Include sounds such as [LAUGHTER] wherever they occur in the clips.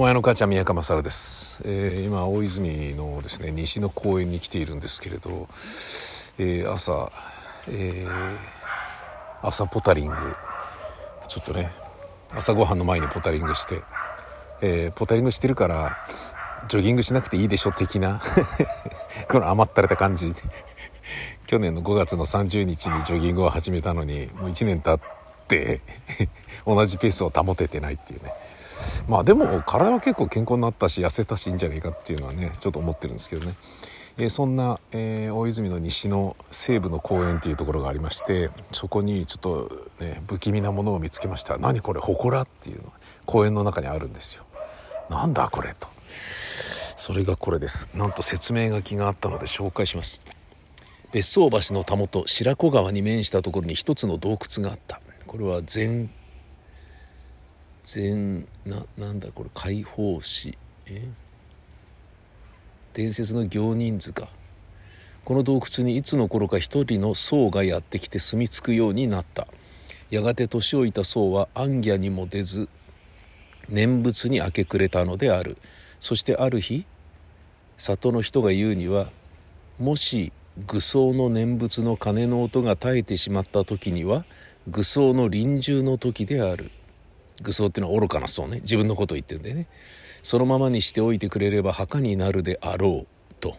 お前の母ちゃん宮川勝です、えー、今大泉のですね西の公園に来ているんですけれど、えー、朝、えー、朝ポタリングちょっとね朝ごはんの前にポタリングして、え、ポタリングしてるからジョギングしなくていいでしょ的な [LAUGHS] この甘ったれた感じ。去年の5月の30日にジョギングを始めたのにもう1年経って同じペースを保ててないっていうね。まあでも体は結構健康になったし痩せたしいいんじゃないかっていうのはねちょっと思ってるんですけどね、えー、そんな、えー、大泉の西の西部の公園っていうところがありましてそこにちょっとね不気味なものを見つけました。何これ祠っていうのが公園の中にあるんですよ。なんだこれと。それがこれです。なんと説明書きがあったので紹介します。別荘橋のたもと白子川に面したところに一つの洞窟があった。これは全全ななんだこれ解放誌え？伝説の行人図かこの洞窟にいつの頃か一人の僧がやってきて住み着くようになった。やがて年老いた僧は暗夜にも出ず念仏に明け暮れたのである。そしてある日里の人が言うにはもし愚僧の念仏の鐘の音が絶えてしまった時には愚僧の臨終の時である。愚僧っていうのは愚かな僧ね。自分のことを言ってるんでね。そのままにしておいてくれれば墓になるであろうと。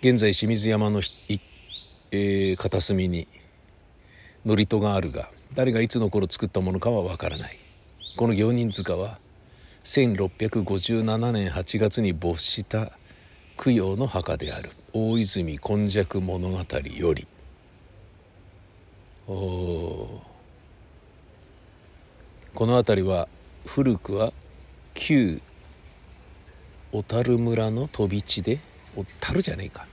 現在清水山の、えー、片隅に祝詞があるが誰がいつの頃作ったものかはわからない。この行人塚は1657年8月に没した供養の墓である。大泉今昔物語より。おおこの辺りは古くは旧小樽村の飛び地で小樽じゃねえか。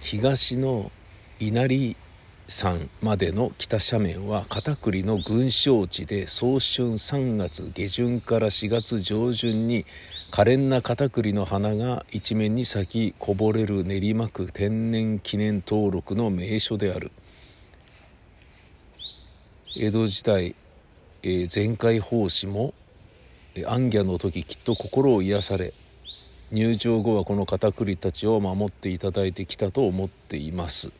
東の稲荷山までの北斜面は片栗の群生地で早春3月下旬から4月上旬に可憐な片栗の花が一面に咲きこぼれる練馬区天然記念登録の名所である。江戸時代、えー、前回奉仕も暗夜の時きっと心を癒され入場後はこの片栗たちを守っていただいてきたと思っています。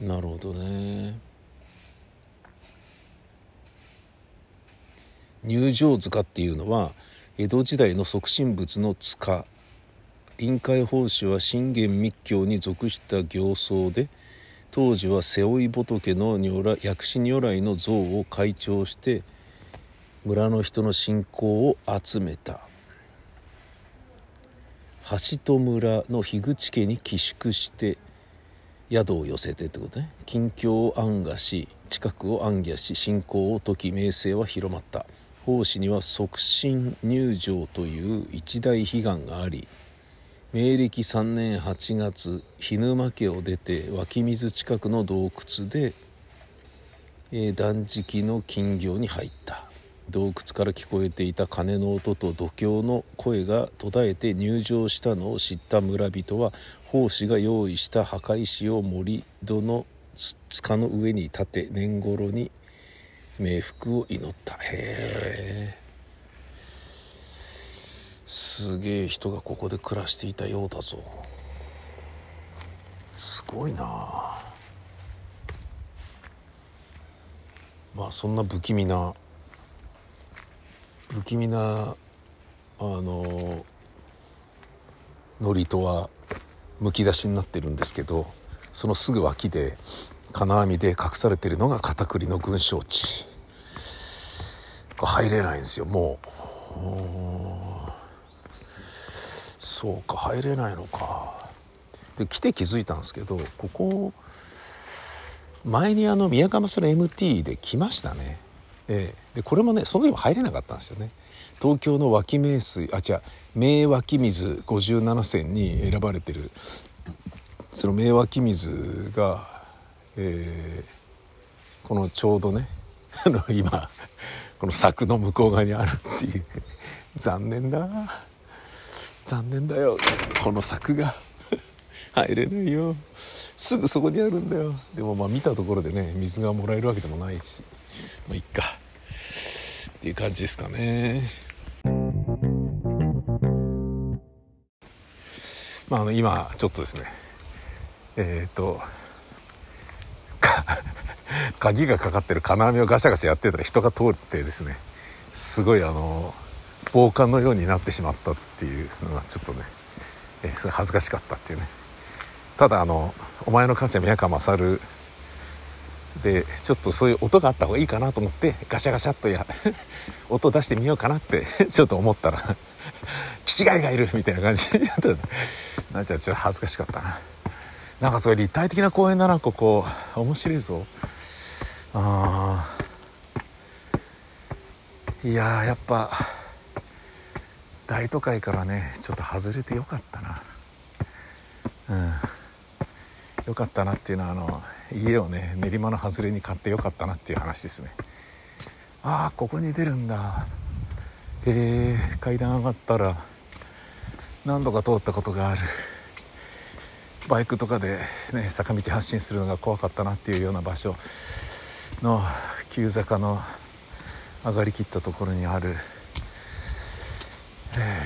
なるほどね。入場塚っていうのは江戸時代の即身仏の塚。臨海法師は信玄密教に属した行僧で当時は瀬尾仏の如来薬師如来の像を開帳して村の人の信仰を集めた。橋戸村の樋口家に寄宿して宿を寄せてってことね。近況を暗がし近くを暗夜し信仰を解き名声は広まった。奉仕には促進入場という一大悲願があり明暦3年8月涸沼家を出て湧き水近くの洞窟で、えー、断食の金魚に入った。洞窟から聞こえていた鐘の音と度胸の声が途絶えて入場したのを知った村人は奉仕が用意した墓石を盛り土の塚の上に立て年頃に冥福を祈った。へえすげえ人がここで暮らしていたようだぞ。すごいな。まあそんな不気味な不気味なあの祝詞はむき出しになってるんですけどそのすぐ脇で金網で隠されてるのが片栗の群生地入れないんですよもう。そうか入れないのか。で来て気づいたんですけどここ前にあの宮川それ MT で来ましたね。ええ。でこれもねその時も入れなかったんですよね。東京の脇名水あ違う名脇水57選に選ばれてる。その名脇水がえー、このちょうどね [LAUGHS] あの今この柵の向こう側にあるっていう。残念だ。残念だよ。この柵が。[LAUGHS] 入れないよ。すぐそこにあるんだよ。でもまあ見たところでね水がもらえるわけでもないし。まあいっか。っていう感じですかね。まああの今ちょっとですね。えっ、ー、と [LAUGHS] 鍵がかかってる金網をガシャガシャやってたら人が通ってですね。すごいあの防寒のようになってしまったっていうのがちょっとね、えー、恥ずかしかったっていうね。ただあの「お前の母ちゃん宮川勝」でちょっとそういう音があった方がいいかなと思ってガシャガシャっとや [LAUGHS] 音出してみようかなってちょっと思ったら「[LAUGHS] キチガリがいる」みたいな感じになっちゃちょっと恥ずかしかったな。なんかそういう立体的な公園だなここ。面白いぞ。あいややっぱ大都会からねちょっと外れてよかったな。うん。よかったなっていうのはあの家をね練馬の外れに買ってよかったなっていう話ですね。ああここに出るんだ。へえ階段上がったら何度か通ったことがある。バイクとかで、ね、坂道発進するのが怖かったなっていうような場所の急坂の上がりきったところにある、え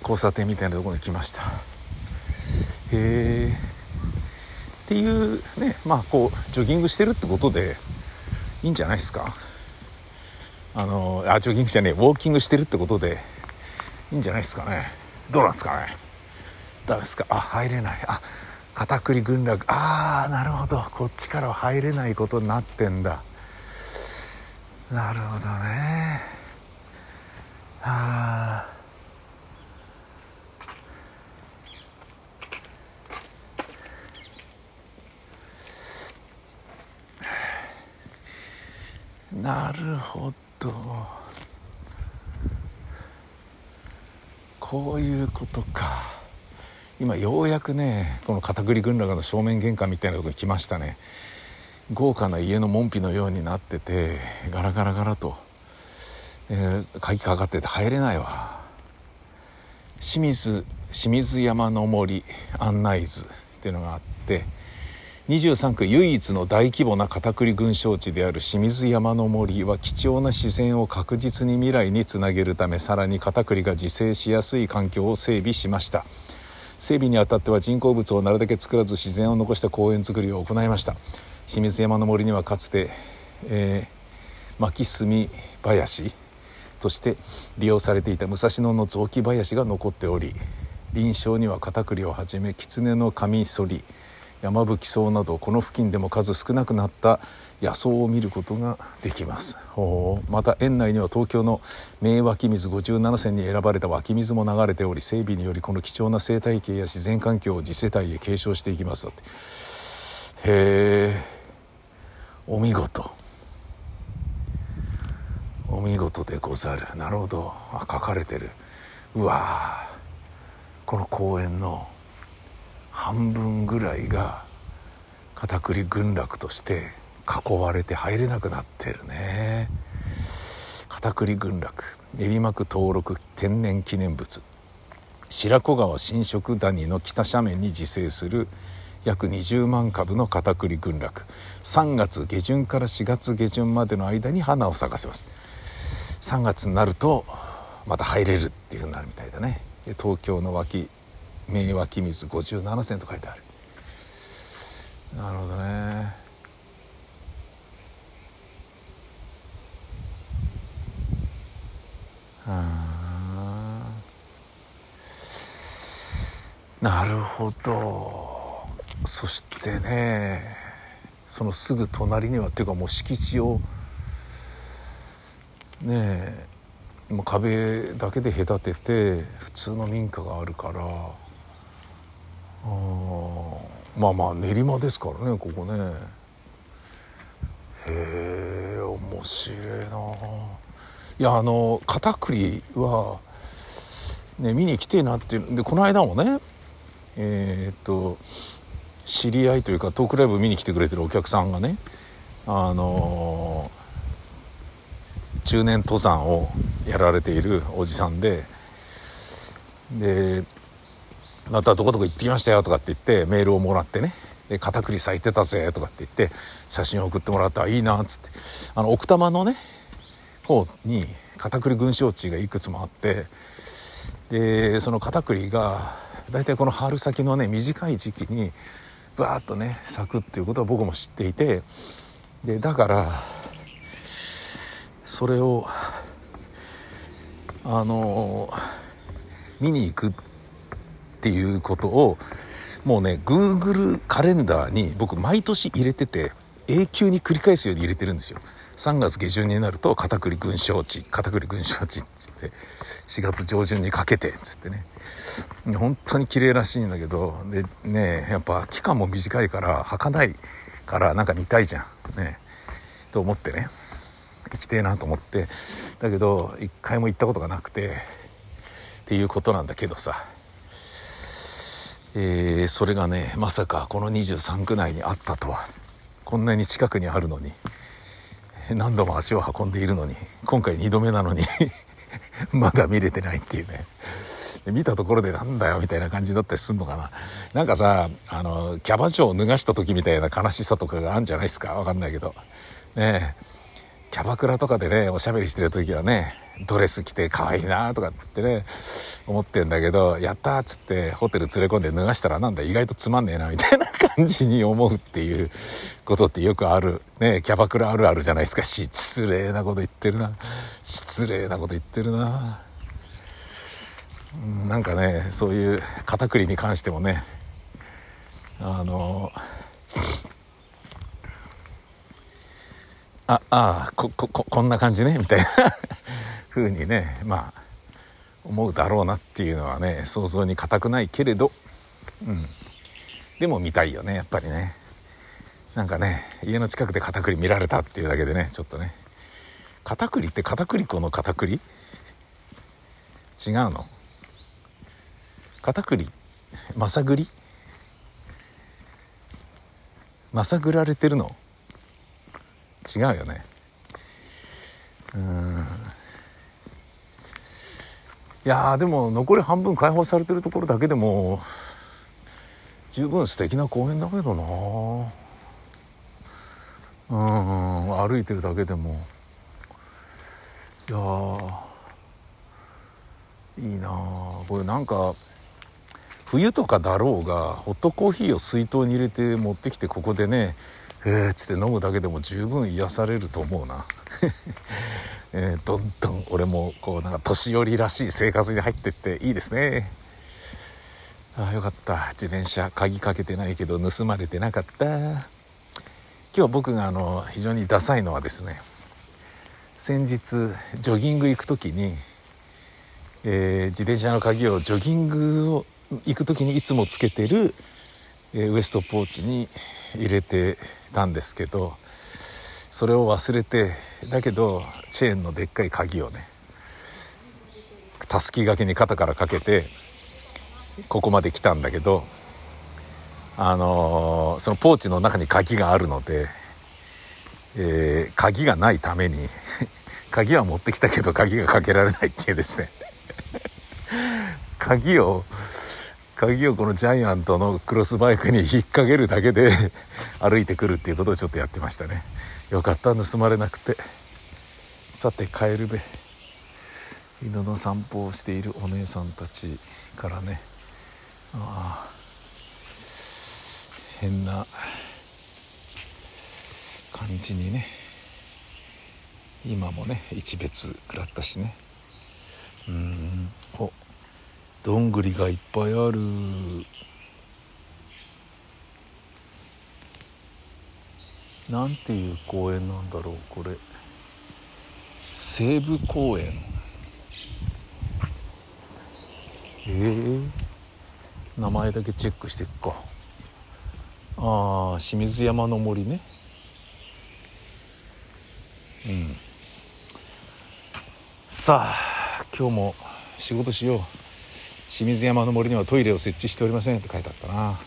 ー、交差点みたいなところに来ました。へえ。っていうねまあこうジョギングしてるってことでいいんじゃないですか？あのあジョギングじゃねえウォーキングしてるってことでいいんじゃないですかね？どうなんですかね？ダメですか？あ入れない。あ片栗群落ああなるほど。こっちからは入れないことになってんだ。なるほどね。ああ。なるほど。こういうことか。今ようやくねこの片栗群落の正面玄関みたいなとこに来ましたね。豪華な家の門扉のようになっててガラガラガラと、えー、鍵かかってて入れないわ。清水清水山の森案内図っていうのがあって23区唯一の大規模な片栗群生地である清水山の森は貴重な自然を確実に未来につなげるためさらに片栗が自生しやすい環境を整備しました。整備にあたっては人工物をなるだけ作らず自然を残した公園づくりを行いました。清水山の森にはかつて、えー、巻き炭林として利用されていた武蔵野の雑木林が残っており林床には片栗をはじめ狐のカミソリ山吹草などこの付近でも数少なくなった野草を見ることができます。また園内には東京の名湧き水57選に選ばれた湧き水も流れており整備によりこの貴重な生態系や自然環境を次世代へ継承していきます。へえお見事。お見事でござる。なるほど。あ書かれてる。うわこの公園の半分ぐらいが片栗群落として囲われて入れなくなってるね。片栗群落。練馬区登録天然記念物。白子川新色谷の北斜面に自生する約20万株の片栗群落。3月下旬から4月下旬までの間に花を咲かせます。3月になるとまた入れるっていうふうになるみたいだね。東京の脇名湧き水57銭と書いてある。なるほどね。なるほど。そしてねそのすぐ隣にはっていうかもう敷地をねえもう壁だけで隔てて普通の民家があるから。まあまあ練馬ですからねここね。へえ面白いな。いやあの片栗はね見に来てえなっていう。でこの間もねえー、っと知り合いというかトークライブ見に来てくれてるお客さんがねあの中年登山をやられているおじさんででまたどこどこ行ってきましたよとかって言ってメールをもらってね。で片栗咲いてたぜとかって言って写真を送ってもらったらいいなっつって。あの奥多摩のね方に片栗群生地がいくつもあってでその片栗が大体この春先のね短い時期にバーッとね咲くっていうことは僕も知っていてでだからそれをあの見に行くっていうことをもうね Google カレンダーに僕毎年入れてて永久に繰り返すように入れてるんですよ。3月下旬になると片栗群生地片栗群生地っつって4月上旬にかけてっつってね。本当に綺麗らしいんだけどでねやっぱ期間も短いから儚いからなんか見たいじゃん。ね。と思ってね。行きてえなと思って。だけど一回も行ったことがなくて。っていうことなんだけどさ。えー、それがねまさかこの23区内にあったとは。こんなに近くにあるのに。何度も足を運んでいるのに。今回2度目なのに。[LAUGHS] まだ見れてないっていうね。見たところでなんだよみたいな感じだったりすんのかな。なんかさあのキャバ嬢を脱がした時みたいな悲しさとかがあるんじゃないですか？わかんないけど。ねえ。キャバクラとかでねおしゃべりしてる時はねドレス着て可愛いなとかってね思ってんだけどやったっつってホテル連れ込んで脱がしたらなんだ意外とつまんねえなみたいな感じに思うっていうことってよくある。ねキャバクラあるあるじゃないですか。失礼なこと言ってるな。失礼なこと言ってるな。なんかねそういう片栗に関してもねあのああこここんな感じねみたいな。[LAUGHS] 風にねまあ思うだろうなっていうのはね想像に難くないけれど。うん。でも見たいよねやっぱりね。なんかね家の近くで片栗見られたっていうだけでねちょっとね。片栗って片栗粉の片栗？違うの？片栗まさぐり？まさぐられてるの？違うよね。うん。いやでも残り半分開放されてるところだけでも十分素敵な公園だけどな。うん歩いてるだけでも。いやいいなこれなんか冬とかだろうがホットコーヒーを水筒に入れて持ってきてここでねえー、つって飲むだけでも十分癒されると思うな、[LAUGHS] えー、どんどん俺もこうなんか年寄りらしい生活に入ってっていいですね。ああよかった。自転車鍵かけてないけど盗まれてなかった。今日僕があの非常にダサいのはですね先日ジョギング行く時に、えー、自転車の鍵をジョギングを行く時にいつもつけてる、えー、ウエストポーチに入れてたんですけどそれを忘れてだけどチェーンのでっかい鍵をねたすき掛けに肩からかけてここまで来たんだけどあのー、そのポーチの中に鍵があるので、えー、鍵がないために [LAUGHS] 鍵は持ってきたけど鍵がかけられないっていうですね。[LAUGHS] 鍵を鍵をこのジャイアントのクロスバイクに引っ掛けるだけで [LAUGHS] 歩いてくるっていうことをちょっとやってましたね。よかった盗まれなくて。さて帰るべ犬の散歩をしているお姉さんたちからね。ああ変な感じにね。今もね一別食らったしね。うん。おどんぐりがいっぱいある。なんていう公園なんだろうこれ。西武公園。ええ。ー、名前だけチェックしていくか。ああ清水山の森ね。うん。さあ今日も仕事しよう。清水山の森にはトイレを設置しておりませんって書いてあったな。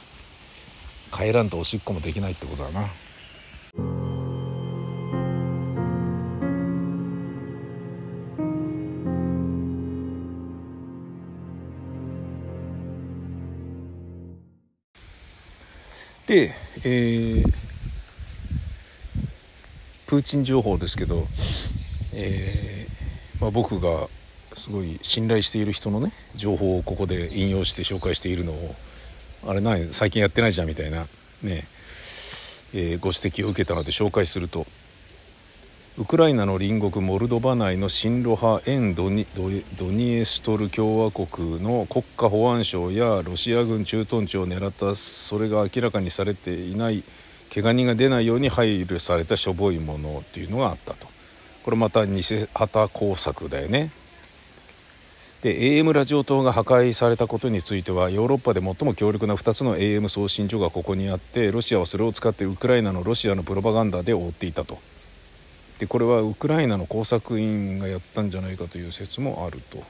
帰らんとおしっこもできないってことだな。で、えー、プーチン情報ですけど、えーまあ、僕がすごい信頼している人のね情報をここで引用して紹介しているのをあれない最近やってないじゃんみたいなね、え、ご指摘を受けたので紹介するとウクライナの隣国モルドバ内の親ロ派沿ドニドニエストル共和国の国家保安省やロシア軍駐屯地を狙ったそれが明らかにされていない怪我人が出ないように配慮されたしょぼいものっていうのがあったと。これまた偽旗工作だよね。で AM ラジオ塔が破壊されたことについてはヨーロッパで最も強力な2つの AM 送信所がここにあってロシアはそれを使ってウクライナのロシアのプロパガンダで覆っていたとでこれはウクライナの工作員がやったんじゃないかという説もあると。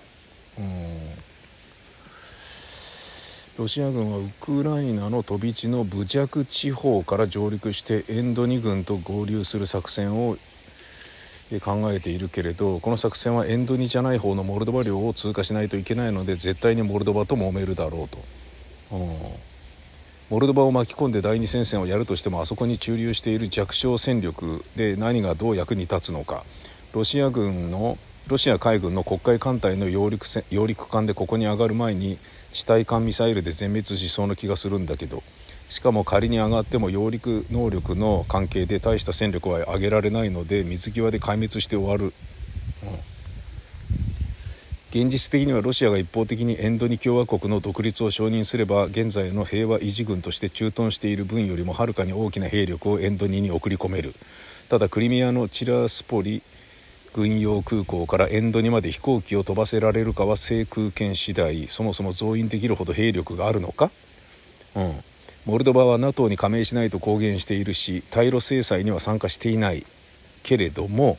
ロシア軍はウクライナの飛び地のブジャク地方から上陸してエンド2軍と合流する作戦を考えているけれどこの作戦はエンド2じゃない方のモルドバ領を通過しないといけないので絶対にモルドバと揉めるだろうと。モルドバを巻き込んで第二戦線をやるとしてもあそこに駐留している弱小戦力で何がどう役に立つのか。ロシア軍のロシア海軍の黒海艦隊の揚陸揚陸艦でここに上がる前に地対艦ミサイルで全滅しそうな気がするんだけど。しかも仮に上がっても揚陸能力の関係で大した戦力は上げられないので水際で壊滅して終わる、うん、現実的にはロシアが一方的にエンドニ共和国の独立を承認すれば現在の平和維持軍として駐屯している分よりもはるかに大きな兵力をエンドニに送り込める。ただクリミアのチラスポリ軍用空港からエンドニまで飛行機を飛ばせられるかは制空権次第。そもそも増員できるほど兵力があるのか、うん、モルドバは NATO に加盟しないと公言しているし対ロ制裁には参加していないけれども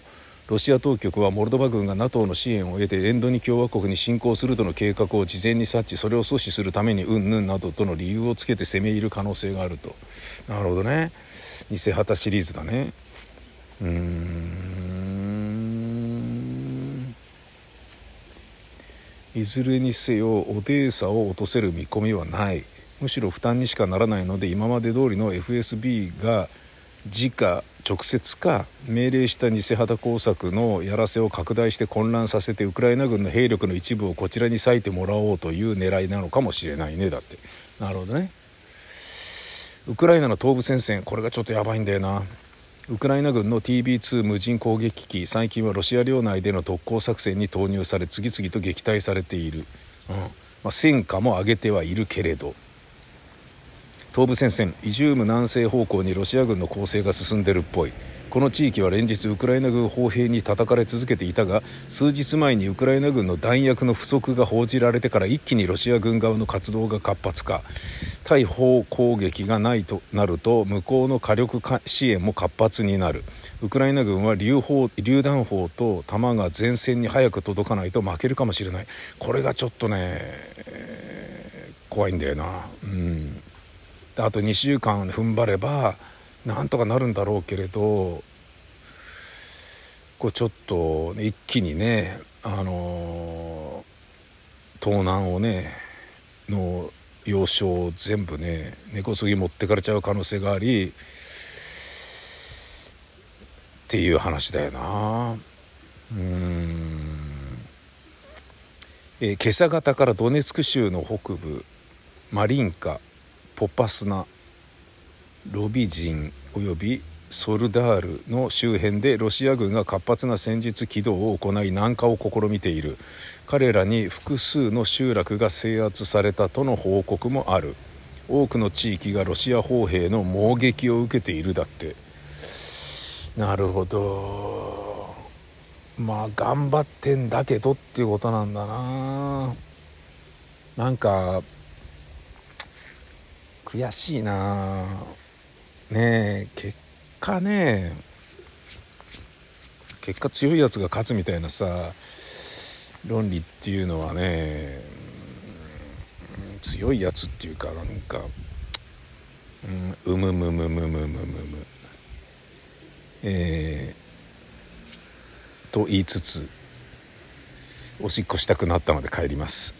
ロシア当局はモルドバ軍が NATO の支援を得てエンドニ共和国に侵攻するとの計画を事前に察知それを阻止するためにうんぬんなどとの理由をつけて攻め入る可能性があると。なるほどね。偽旗シリーズだね。うーん。いずれにせよオデーサを落とせる見込みはない。むしろ負担にしかならないので今まで通りの FSB が直直接か命令した偽旗工作のやらせを拡大して混乱させてウクライナ軍の兵力の一部をこちらに割いてもらおうという狙いなのかもしれないね。だって。なるほどね。ウクライナの東部戦線これがちょっとやばいんだよな。ウクライナ軍の TB2 無人攻撃機最近はロシア領内での特攻作戦に投入され次々と撃退されている、うん。まあ、戦果も上げてはいるけれど。東部戦線イジューム南西方向にロシア軍の攻勢が進んでるっぽい。この地域は連日ウクライナ軍砲兵に叩かれ続けていたが数日前にウクライナ軍の弾薬の不足が報じられてから一気にロシア軍側の活動が活発化。対砲攻撃がないとなると向こうの火力支援も活発になる。ウクライナ軍は榴砲榴弾砲と弾が前線に早く届かないと負けるかもしれない。これがちょっとね、怖いんだよな。うん。あと2週間踏ん張ればなんとかなるんだろうけれどこうちょっと一気にねあの盗難をねの要衝を全部ね根こそぎ持ってかれちゃう可能性がありっていう話だよな。うん。えー、今朝方からドネツク州の北部マリンカ。ポパスナロビジンおよびソルダールの周辺でロシア軍が活発な戦術起動を行い南下を試みている。彼らに複数の集落が制圧されたとの報告もある。多くの地域がロシア砲兵の猛撃を受けているだって。なるほど。まあ頑張ってんだけどっていうことなんだな。なんか悔しいな。ねえ結果ね。結果強いやつが勝つみたいなさ論理っていうのはね強いやつっていうかなんかうむむむむむむむむ。えー、と言いつつおしっこしたくなったので帰ります。